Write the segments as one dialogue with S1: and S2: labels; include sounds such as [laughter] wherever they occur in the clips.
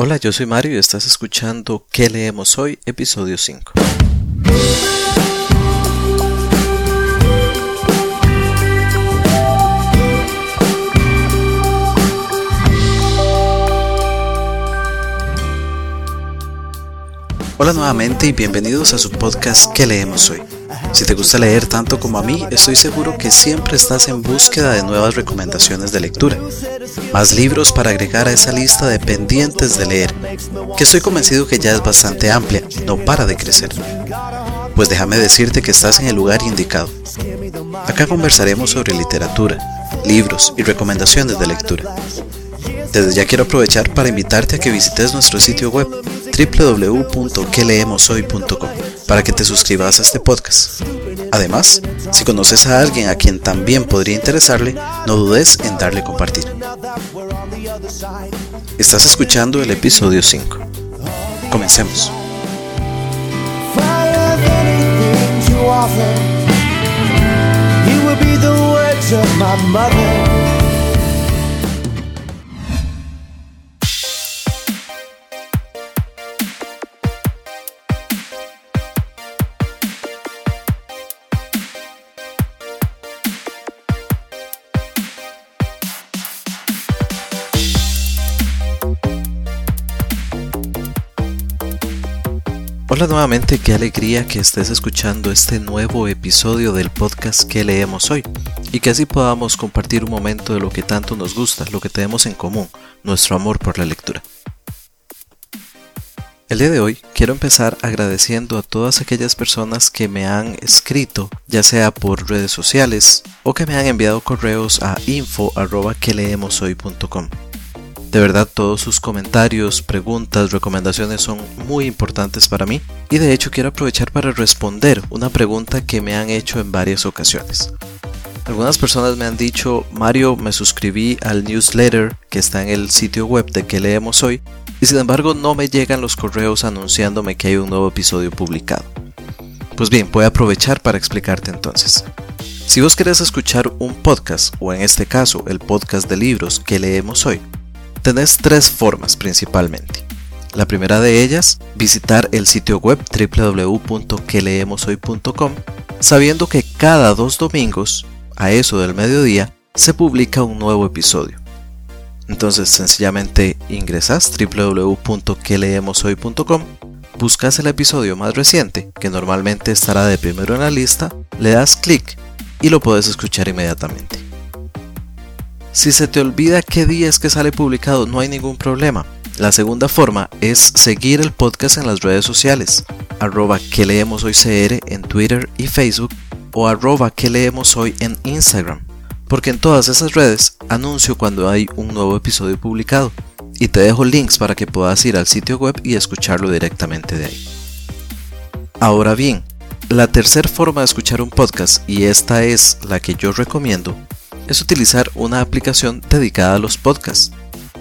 S1: Hola, yo soy Mario y estás escuchando ¿Qué leemos hoy? Episodio 5. Hola nuevamente y bienvenidos a su podcast ¿Qué leemos hoy? Si te gusta leer tanto como a mí, estoy seguro que siempre estás en búsqueda de nuevas recomendaciones de lectura. Más libros para agregar a esa lista de pendientes de leer, que estoy convencido que ya es bastante amplia, no para de crecer. Pues déjame decirte que estás en el lugar indicado. Acá conversaremos sobre literatura, libros y recomendaciones de lectura. Desde ya quiero aprovechar para invitarte a que visites nuestro sitio web www.queleemoshoy.com para que te suscribas a este podcast. Además, si conoces a alguien a quien también podría interesarle, no dudes en darle compartir. Estás escuchando el episodio 5. Comencemos. Hola nuevamente, qué alegría que estés escuchando este nuevo episodio del podcast que leemos hoy y que así podamos compartir un momento de lo que tanto nos gusta, lo que tenemos en común, nuestro amor por la lectura. El día de hoy quiero empezar agradeciendo a todas aquellas personas que me han escrito, ya sea por redes sociales o que me han enviado correos a info@queleemoshoy.com. De verdad todos sus comentarios, preguntas, recomendaciones son muy importantes para mí y de hecho quiero aprovechar para responder una pregunta que me han hecho en varias ocasiones. Algunas personas me han dicho, Mario, me suscribí al newsletter que está en el sitio web de que leemos hoy y sin embargo no me llegan los correos anunciándome que hay un nuevo episodio publicado. Pues bien, voy a aprovechar para explicarte entonces. Si vos querés escuchar un podcast, o en este caso el podcast de libros que leemos hoy, Tenés tres formas principalmente. La primera de ellas, visitar el sitio web www.queleemoshoy.com, sabiendo que cada dos domingos, a eso del mediodía, se publica un nuevo episodio. Entonces sencillamente ingresas www.queleemoshoy.com, buscas el episodio más reciente, que normalmente estará de primero en la lista, le das clic y lo puedes escuchar inmediatamente. Si se te olvida qué día es que sale publicado, no hay ningún problema. La segunda forma es seguir el podcast en las redes sociales, arroba que leemos hoy en Twitter y Facebook o arroba que leemos hoy en Instagram, porque en todas esas redes anuncio cuando hay un nuevo episodio publicado y te dejo links para que puedas ir al sitio web y escucharlo directamente de ahí. Ahora bien, la tercera forma de escuchar un podcast, y esta es la que yo recomiendo, es utilizar una aplicación dedicada a los podcasts,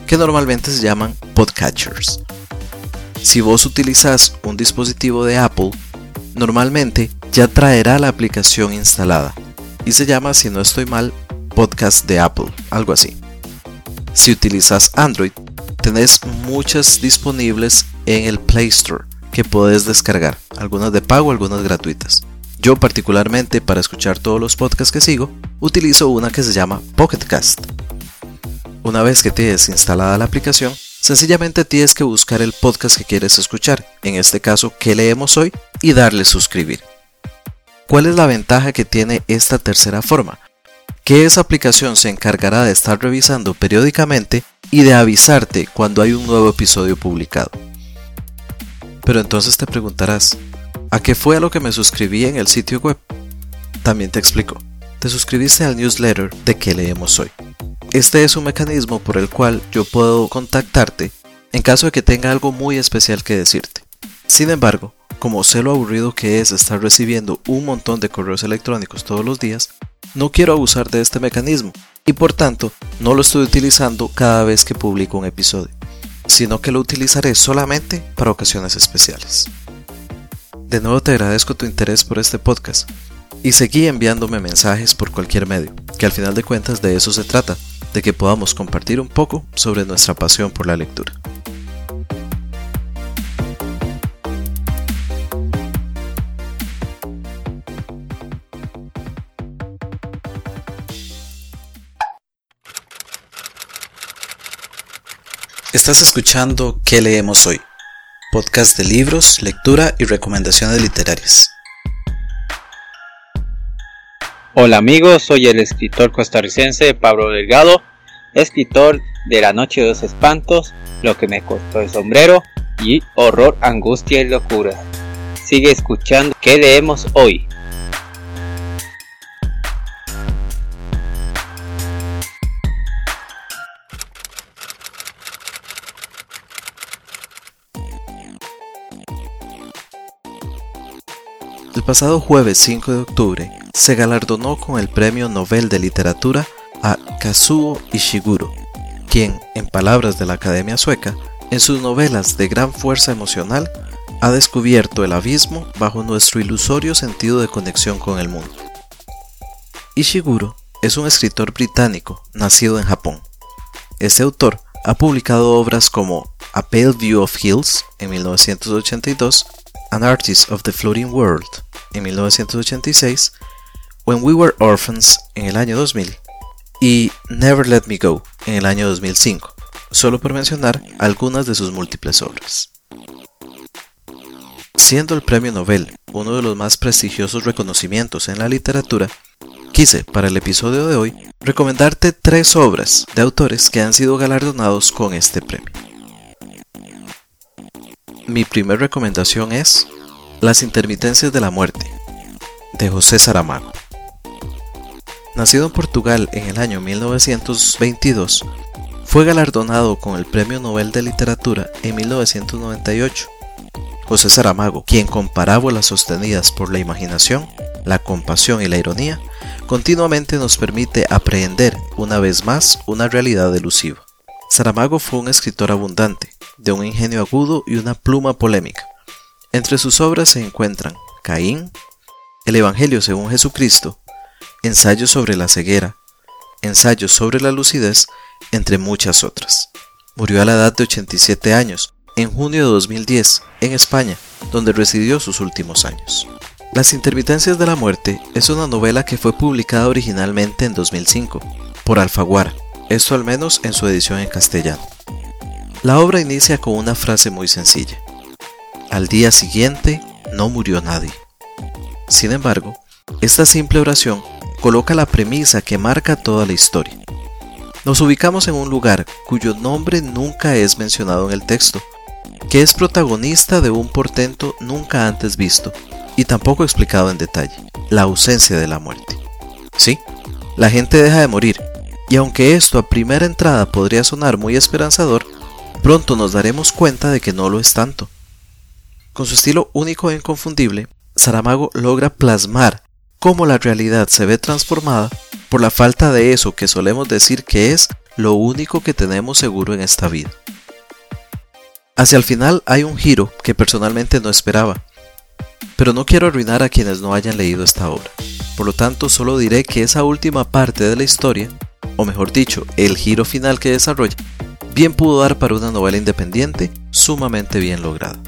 S1: que normalmente se llaman podcatchers. Si vos utilizas un dispositivo de Apple, normalmente ya traerá la aplicación instalada y se llama, si no estoy mal, Podcast de Apple, algo así. Si utilizas Android, tenés muchas disponibles en el Play Store que puedes descargar, algunas de pago, algunas gratuitas. Yo particularmente para escuchar todos los podcasts que sigo, utilizo una que se llama Pocketcast. Una vez que tienes instalada la aplicación, sencillamente tienes que buscar el podcast que quieres escuchar, en este caso que leemos hoy, y darle suscribir. ¿Cuál es la ventaja que tiene esta tercera forma? Que esa aplicación se encargará de estar revisando periódicamente y de avisarte cuando hay un nuevo episodio publicado. Pero entonces te preguntarás, ¿A qué fue a lo que me suscribí en el sitio web? También te explico. Te suscribiste al newsletter de que leemos hoy. Este es un mecanismo por el cual yo puedo contactarte en caso de que tenga algo muy especial que decirte. Sin embargo, como sé lo aburrido que es estar recibiendo un montón de correos electrónicos todos los días, no quiero abusar de este mecanismo y por tanto no lo estoy utilizando cada vez que publico un episodio, sino que lo utilizaré solamente para ocasiones especiales. De nuevo te agradezco tu interés por este podcast y seguí enviándome mensajes por cualquier medio, que al final de cuentas de eso se trata, de que podamos compartir un poco sobre nuestra pasión por la lectura.
S2: Estás escuchando ¿Qué leemos hoy? Podcast de libros, lectura y recomendaciones literarias.
S3: Hola amigos, soy el escritor costarricense Pablo Delgado, escritor de La Noche de los Espantos, Lo que me costó el sombrero y Horror, Angustia y Locura. Sigue escuchando ¿Qué leemos hoy?
S1: Pasado jueves 5 de octubre se galardonó con el Premio Nobel de Literatura a Kazuo Ishiguro, quien, en palabras de la Academia Sueca, en sus novelas de gran fuerza emocional, ha descubierto el abismo bajo nuestro ilusorio sentido de conexión con el mundo. Ishiguro es un escritor británico nacido en Japón. Este autor ha publicado obras como A Pale View of Hills en 1982, An Artist of the Floating World en 1986, When We Were Orphans en el año 2000 y Never Let Me Go en el año 2005, solo por mencionar algunas de sus múltiples obras. Siendo el Premio Nobel uno de los más prestigiosos reconocimientos en la literatura, quise, para el episodio de hoy, recomendarte tres obras de autores que han sido galardonados con este premio. Mi primera recomendación es Las intermitencias de la muerte, de José Saramago. Nacido en Portugal en el año 1922, fue galardonado con el Premio Nobel de Literatura en 1998. José Saramago, quien con parábolas sostenidas por la imaginación, la compasión y la ironía, continuamente nos permite aprehender una vez más una realidad elusiva. Saramago fue un escritor abundante, de un ingenio agudo y una pluma polémica. Entre sus obras se encuentran Caín, el Evangelio según Jesucristo, ensayos sobre la ceguera, ensayos sobre la lucidez, entre muchas otras. Murió a la edad de 87 años, en junio de 2010, en España, donde residió sus últimos años. Las intermitencias de la muerte es una novela que fue publicada originalmente en 2005 por Alfaguara, esto al menos en su edición en castellano. La obra inicia con una frase muy sencilla. Al día siguiente no murió nadie. Sin embargo, esta simple oración coloca la premisa que marca toda la historia. Nos ubicamos en un lugar cuyo nombre nunca es mencionado en el texto, que es protagonista de un portento nunca antes visto y tampoco explicado en detalle, la ausencia de la muerte. Sí, la gente deja de morir, y aunque esto a primera entrada podría sonar muy esperanzador, pronto nos daremos cuenta de que no lo es tanto. Con su estilo único e inconfundible, Saramago logra plasmar cómo la realidad se ve transformada por la falta de eso que solemos decir que es lo único que tenemos seguro en esta vida. Hacia el final hay un giro que personalmente no esperaba, pero no quiero arruinar a quienes no hayan leído esta obra. Por lo tanto, solo diré que esa última parte de la historia, o mejor dicho, el giro final que desarrolla, bien pudo dar para una novela independiente sumamente bien lograda.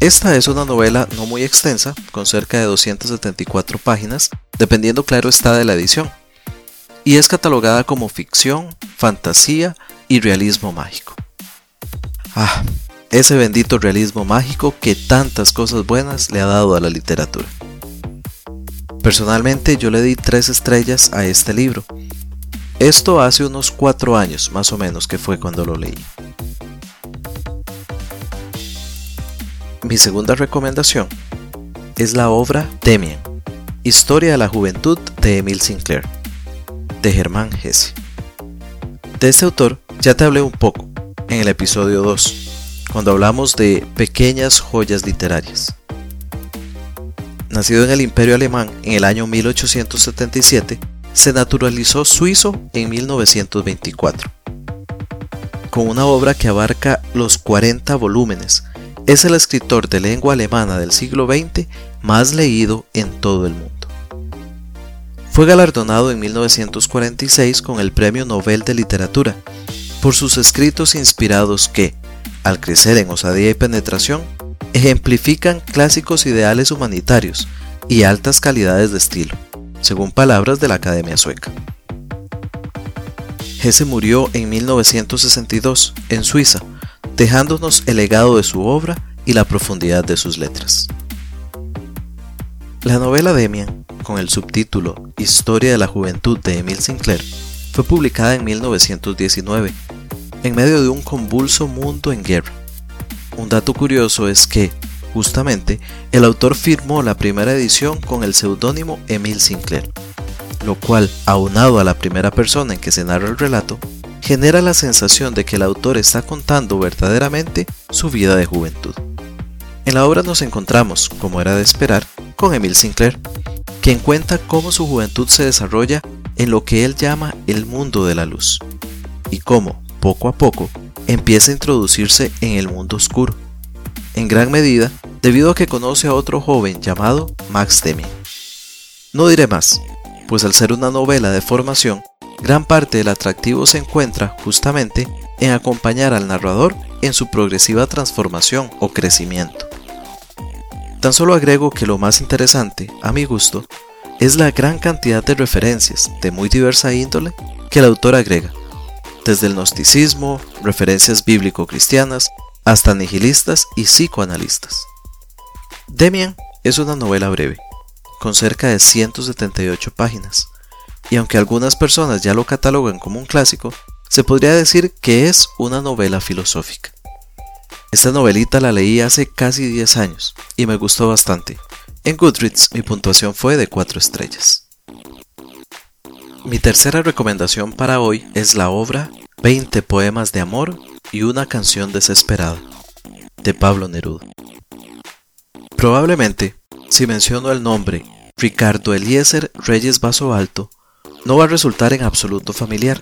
S1: Esta es una novela no muy extensa, con cerca de 274 páginas, dependiendo claro está de la edición, y es catalogada como ficción, fantasía y realismo mágico. Ah, ese bendito realismo mágico que tantas cosas buenas le ha dado a la literatura. Personalmente yo le di tres estrellas a este libro. Esto hace unos cuatro años más o menos que fue cuando lo leí. Mi segunda recomendación es la obra Demian, Historia de la Juventud de Emil Sinclair, de Germán Hesse. De este autor ya te hablé un poco en el episodio 2, cuando hablamos de pequeñas joyas literarias. Nacido en el Imperio Alemán en el año 1877, se naturalizó suizo en 1924. Con una obra que abarca los 40 volúmenes es el escritor de lengua alemana del siglo XX más leído en todo el mundo. Fue galardonado en 1946 con el Premio Nobel de Literatura por sus escritos inspirados que, al crecer en osadía y penetración, ejemplifican clásicos ideales humanitarios y altas calidades de estilo, según palabras de la Academia Sueca. Hesse murió en 1962 en Suiza, dejándonos el legado de su obra y la profundidad de sus letras. La novela Demian, con el subtítulo Historia de la Juventud de Emile Sinclair, fue publicada en 1919, en medio de un convulso mundo en guerra. Un dato curioso es que, justamente, el autor firmó la primera edición con el seudónimo Emile Sinclair, lo cual, aunado a la primera persona en que se narra el relato, genera la sensación de que el autor está contando verdaderamente su vida de juventud. En la obra nos encontramos, como era de esperar, con Emile Sinclair, quien cuenta cómo su juventud se desarrolla en lo que él llama el mundo de la luz, y cómo, poco a poco, empieza a introducirse en el mundo oscuro, en gran medida debido a que conoce a otro joven llamado Max Demian. No diré más, pues al ser una novela de formación, gran parte del atractivo se encuentra justamente en acompañar al narrador en su progresiva transformación o crecimiento. Tan solo agrego que lo más interesante, a mi gusto, es la gran cantidad de referencias de muy diversa índole que el autor agrega, desde el gnosticismo, referencias bíblico-cristianas, hasta nihilistas y psicoanalistas. Demian es una novela breve, con cerca de 178 páginas, y aunque algunas personas ya lo catalogan como un clásico, se podría decir que es una novela filosófica. Esta novelita la leí hace casi 10 años y me gustó bastante. En Goodreads mi puntuación fue de 4 estrellas. Mi tercera recomendación para hoy es la obra 20 poemas de amor y una canción desesperada de Pablo Neruda. Probablemente si menciono el nombre Ricardo Eliezer Reyes Vaso Alto, no va a resultar en absoluto familiar.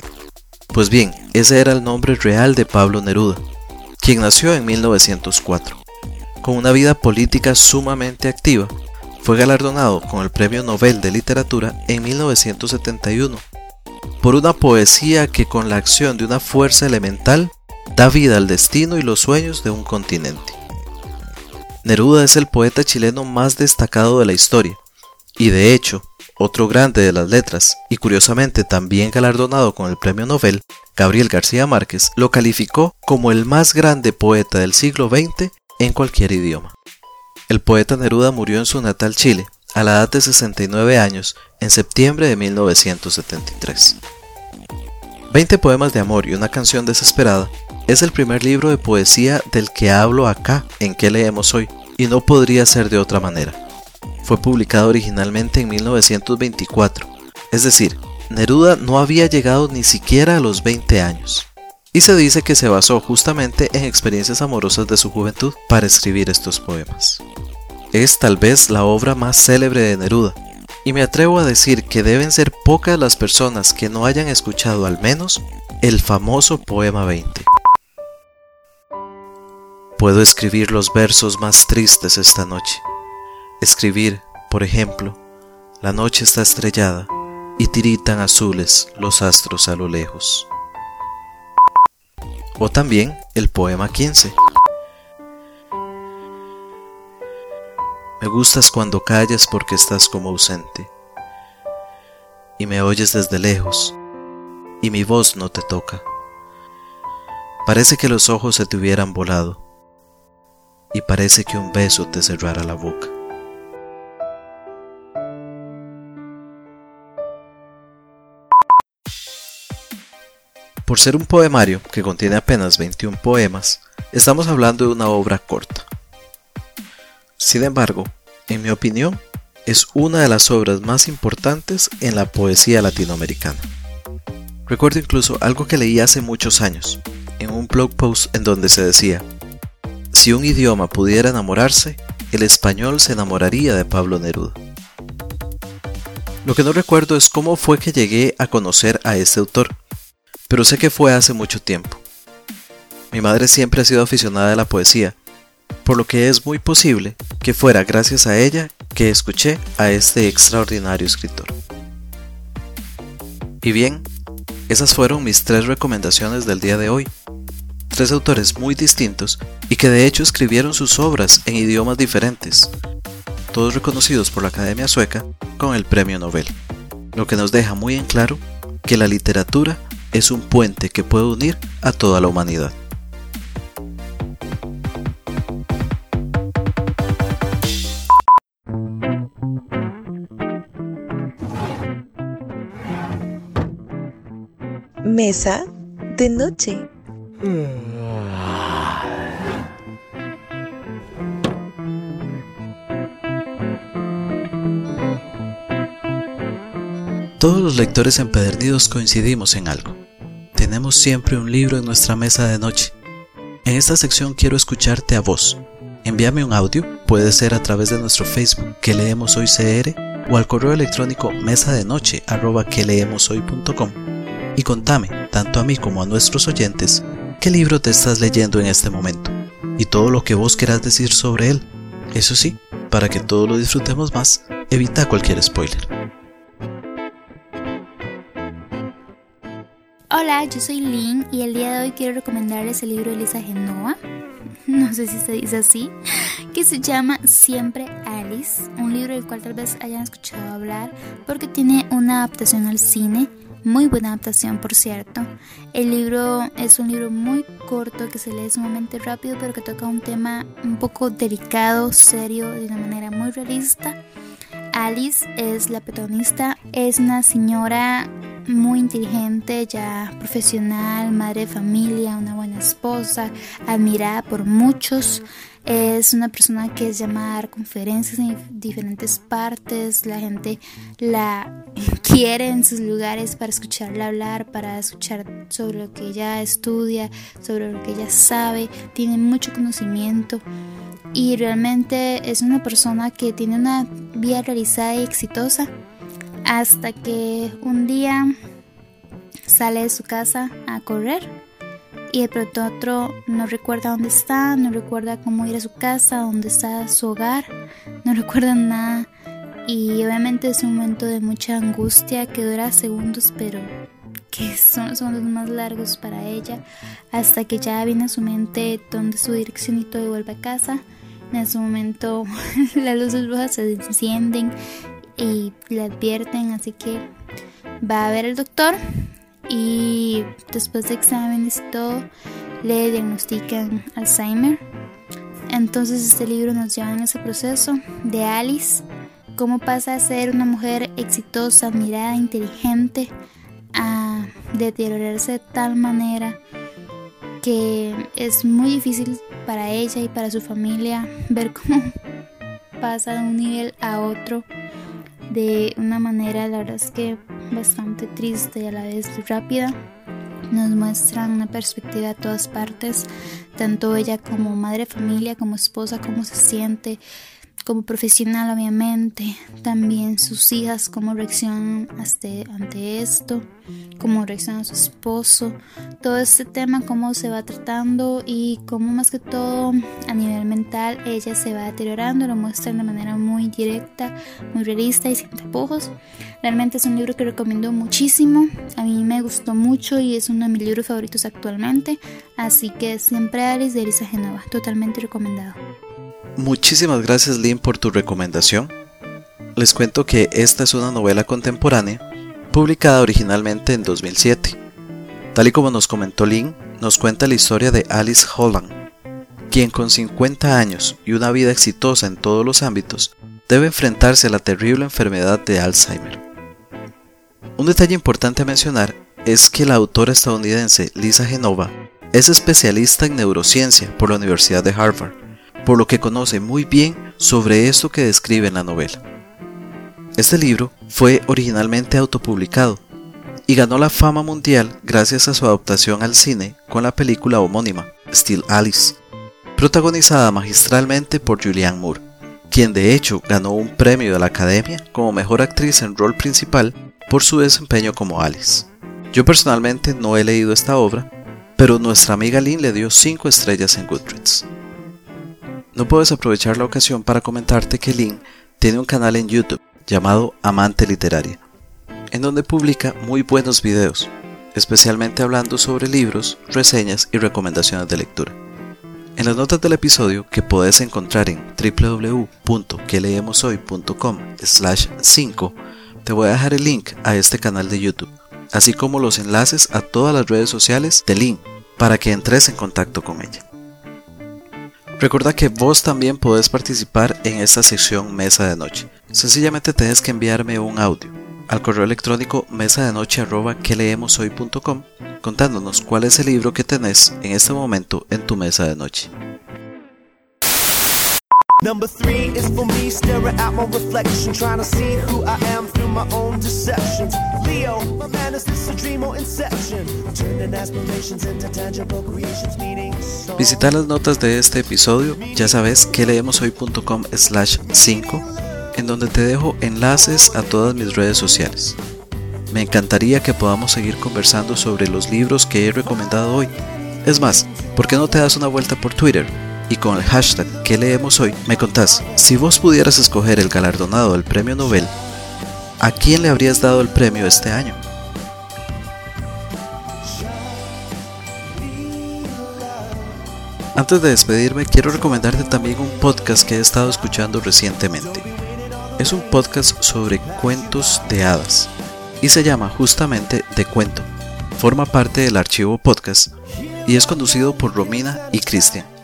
S1: Pues bien, ese era el nombre real de Pablo Neruda, quien nació en 1904. Con una vida política sumamente activa, fue galardonado con el Premio Nobel de Literatura en 1971 por una poesía que con la acción de una fuerza elemental da vida al destino y los sueños de un continente. Neruda es el poeta chileno más destacado de la historia, y de hecho, otro grande de las letras, y curiosamente también galardonado con el premio Nobel, Gabriel García Márquez, lo calificó como el más grande poeta del siglo XX en cualquier idioma. El poeta Neruda murió en su natal Chile, a la edad de 69 años, en septiembre de 1973. Veinte poemas de amor y una canción desesperada es el primer libro de poesía del que hablo acá en que leemos hoy, y no podría ser de otra manera. Fue publicado originalmente en 1924, es decir, Neruda no había llegado ni siquiera a los 20 años. Y se dice que se basó justamente en experiencias amorosas de su juventud para escribir estos poemas. Es tal vez la obra más célebre de Neruda, y me atrevo a decir que deben ser pocas las personas que no hayan escuchado al menos el famoso poema 20. Puedo escribir los versos más tristes esta noche. Escribir, por ejemplo, la noche está estrellada y tiritan azules los astros a lo lejos. O también el poema 15. Me gustas cuando callas porque estás como ausente y me oyes desde lejos y mi voz no te toca. Parece que los ojos se te hubieran volado y parece que un beso te cerrara la boca. Por ser un poemario que contiene apenas 21 poemas, estamos hablando de una obra corta. Sin embargo, en mi opinión, es una de las obras más importantes en la poesía latinoamericana. Recuerdo incluso algo que leí hace muchos años, en un blog post en donde se decía, si un idioma pudiera enamorarse, el español se enamoraría de Pablo Neruda. Lo que no recuerdo es cómo fue que llegué a conocer a este autor, pero sé que fue hace mucho tiempo. Mi madre siempre ha sido aficionada a la poesía, por lo que es muy posible que fuera gracias a ella que escuché a este extraordinario escritor. Y bien, esas fueron mis tres recomendaciones del día de hoy tres autores muy distintos y que de hecho escribieron sus obras en idiomas diferentes, todos reconocidos por la Academia Sueca con el Premio Nobel, lo que nos deja muy en claro que la literatura es un puente que puede unir a toda la humanidad.
S4: Mesa de noche.
S1: Todos los lectores empedernidos coincidimos en algo. Tenemos siempre un libro en nuestra mesa de noche. En esta sección quiero escucharte a vos. Envíame un audio, puede ser a través de nuestro Facebook que leemos hoy CR o al correo electrónico mesa de noche que leemos hoy.com y contame, tanto a mí como a nuestros oyentes, qué libro te estás leyendo en este momento y todo lo que vos querás decir sobre él. Eso sí, para que todos lo disfrutemos más, evita cualquier spoiler.
S5: Hola, yo soy Lynn y el día de hoy quiero recomendarles el libro de Elisa Genova, [laughs] no sé si se dice así, que se llama Siempre Alice, un libro del cual tal vez hayan escuchado hablar porque tiene una adaptación al cine. Muy buena adaptación, por cierto. El libro es un libro muy corto que se lee sumamente rápido, pero que toca un tema un poco delicado, serio, de una manera muy realista. Alice es la protagonista, es una señora muy inteligente, ya profesional, madre de familia, una buena esposa, admirada por muchos. Es una persona que es llamada a dar conferencias en diferentes partes. La gente la [laughs] quiere en sus lugares para escucharla hablar, para escuchar sobre lo que ella estudia, sobre lo que ella sabe. Tiene mucho conocimiento y realmente es una persona que tiene una vida realizada y exitosa hasta que un día sale de su casa a correr y de pronto otro no recuerda dónde está, no recuerda cómo ir a su casa, dónde está su hogar, no recuerda nada y obviamente es un momento de mucha angustia que dura segundos pero que son los segundos más largos para ella hasta que ya viene a su mente dónde su dirección y todo y vuelve a casa. En ese momento [laughs] las luces rojas se encienden y le advierten, así que va a ver al doctor y después de exámenes y todo le diagnostican Alzheimer. Entonces este libro nos lleva en ese proceso de Alice, cómo pasa a ser una mujer exitosa, admirada, inteligente, a deteriorarse de tal manera que es muy difícil para ella y para su familia ver cómo [laughs] pasa de un nivel a otro de una manera, la verdad es que bastante triste y a la vez rápida. Nos muestran una perspectiva de todas partes, tanto ella como madre de familia, como esposa, cómo se siente, como profesional obviamente, también sus hijas, cómo reaccionan ante esto, cómo reacciona su esposo, todo este tema, cómo se va tratando y cómo más que todo a nivel mental ella se va deteriorando, lo muestran de manera muy directa, muy realista y sin tapujos. Realmente es un libro que recomiendo muchísimo, a mí me gustó mucho y es uno de mis libros favoritos actualmente, así que siempre Alice de Elisa Genova, totalmente recomendado.
S1: Muchísimas gracias Lynn por tu recomendación. Les cuento que esta es una novela contemporánea publicada originalmente en 2007. Tal y como nos comentó Lynn, nos cuenta la historia de Alice Holland, quien con 50 años y una vida exitosa en todos los ámbitos debe enfrentarse a la terrible enfermedad de Alzheimer. Un detalle importante a mencionar es que la autora estadounidense Lisa Genova es especialista en neurociencia por la Universidad de Harvard por lo que conoce muy bien sobre esto que describe en la novela. Este libro fue originalmente autopublicado y ganó la fama mundial gracias a su adaptación al cine con la película homónima, Still Alice, protagonizada magistralmente por Julianne Moore, quien de hecho ganó un premio de la Academia como mejor actriz en rol principal por su desempeño como Alice. Yo personalmente no he leído esta obra, pero nuestra amiga Lynn le dio 5 estrellas en Goodreads. No puedes aprovechar la ocasión para comentarte que Lynn tiene un canal en YouTube llamado Amante Literaria, en donde publica muy buenos videos, especialmente hablando sobre libros, reseñas y recomendaciones de lectura. En las notas del episodio que puedes encontrar en www.queleemoshoy.com slash 5 te voy a dejar el link a este canal de YouTube así como los enlaces a todas las redes sociales de Lynn para que entres en contacto con ella. Recuerda que vos también podés participar en esta sección Mesa de Noche. Sencillamente tenés que enviarme un audio al correo electrónico mesa de noche contándonos cuál es el libro que tenés en este momento en tu mesa de noche. My own deceptions. Leo. Visita las notas de este episodio, ya sabes que leemoshoy.com slash 5, en donde te dejo enlaces a todas mis redes sociales. Me encantaría que podamos seguir conversando sobre los libros que he recomendado hoy. Es más, ¿por qué no te das una vuelta por Twitter? y con el hashtag que leemos hoy me contás, si vos pudieras escoger el galardonado del premio Nobel, ¿a quién le habrías dado el premio este año? Antes de despedirme, quiero recomendarte también un podcast que he estado escuchando recientemente. Es un podcast sobre cuentos de hadas y se llama justamente De Cuento. Forma parte del archivo podcast y es conducido por Romina y Cristian.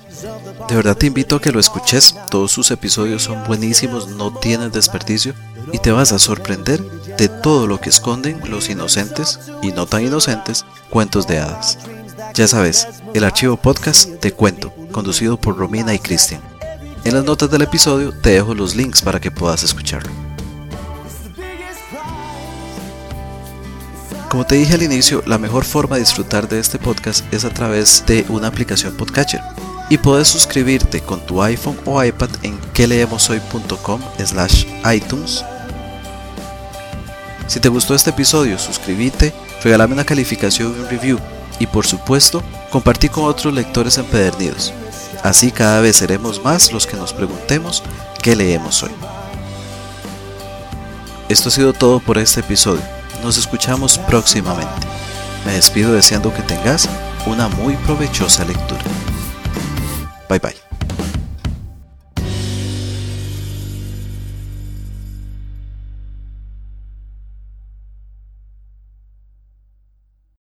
S1: De verdad te invito a que lo escuches, todos sus episodios son buenísimos, no tienen desperdicio y te vas a sorprender de todo lo que esconden los inocentes y no tan inocentes cuentos de hadas. Ya sabes, el archivo podcast de Cuento, conducido por Romina y Cristian. En las notas del episodio te dejo los links para que puedas escucharlo. Como te dije al inicio, la mejor forma de disfrutar de este podcast es a través de una aplicación Podcatcher y puedes suscribirte con tu iPhone o iPad en queleemoshoy.com slash iTunes. Si te gustó este episodio, suscríbete, regálame una calificación y un review y por supuesto, compartí con otros lectores empedernidos. Así cada vez seremos más los que nos preguntemos qué leemos hoy. Esto ha sido todo por este episodio. Nos escuchamos próximamente. Me despido deseando que tengas una muy provechosa lectura. Bye bye.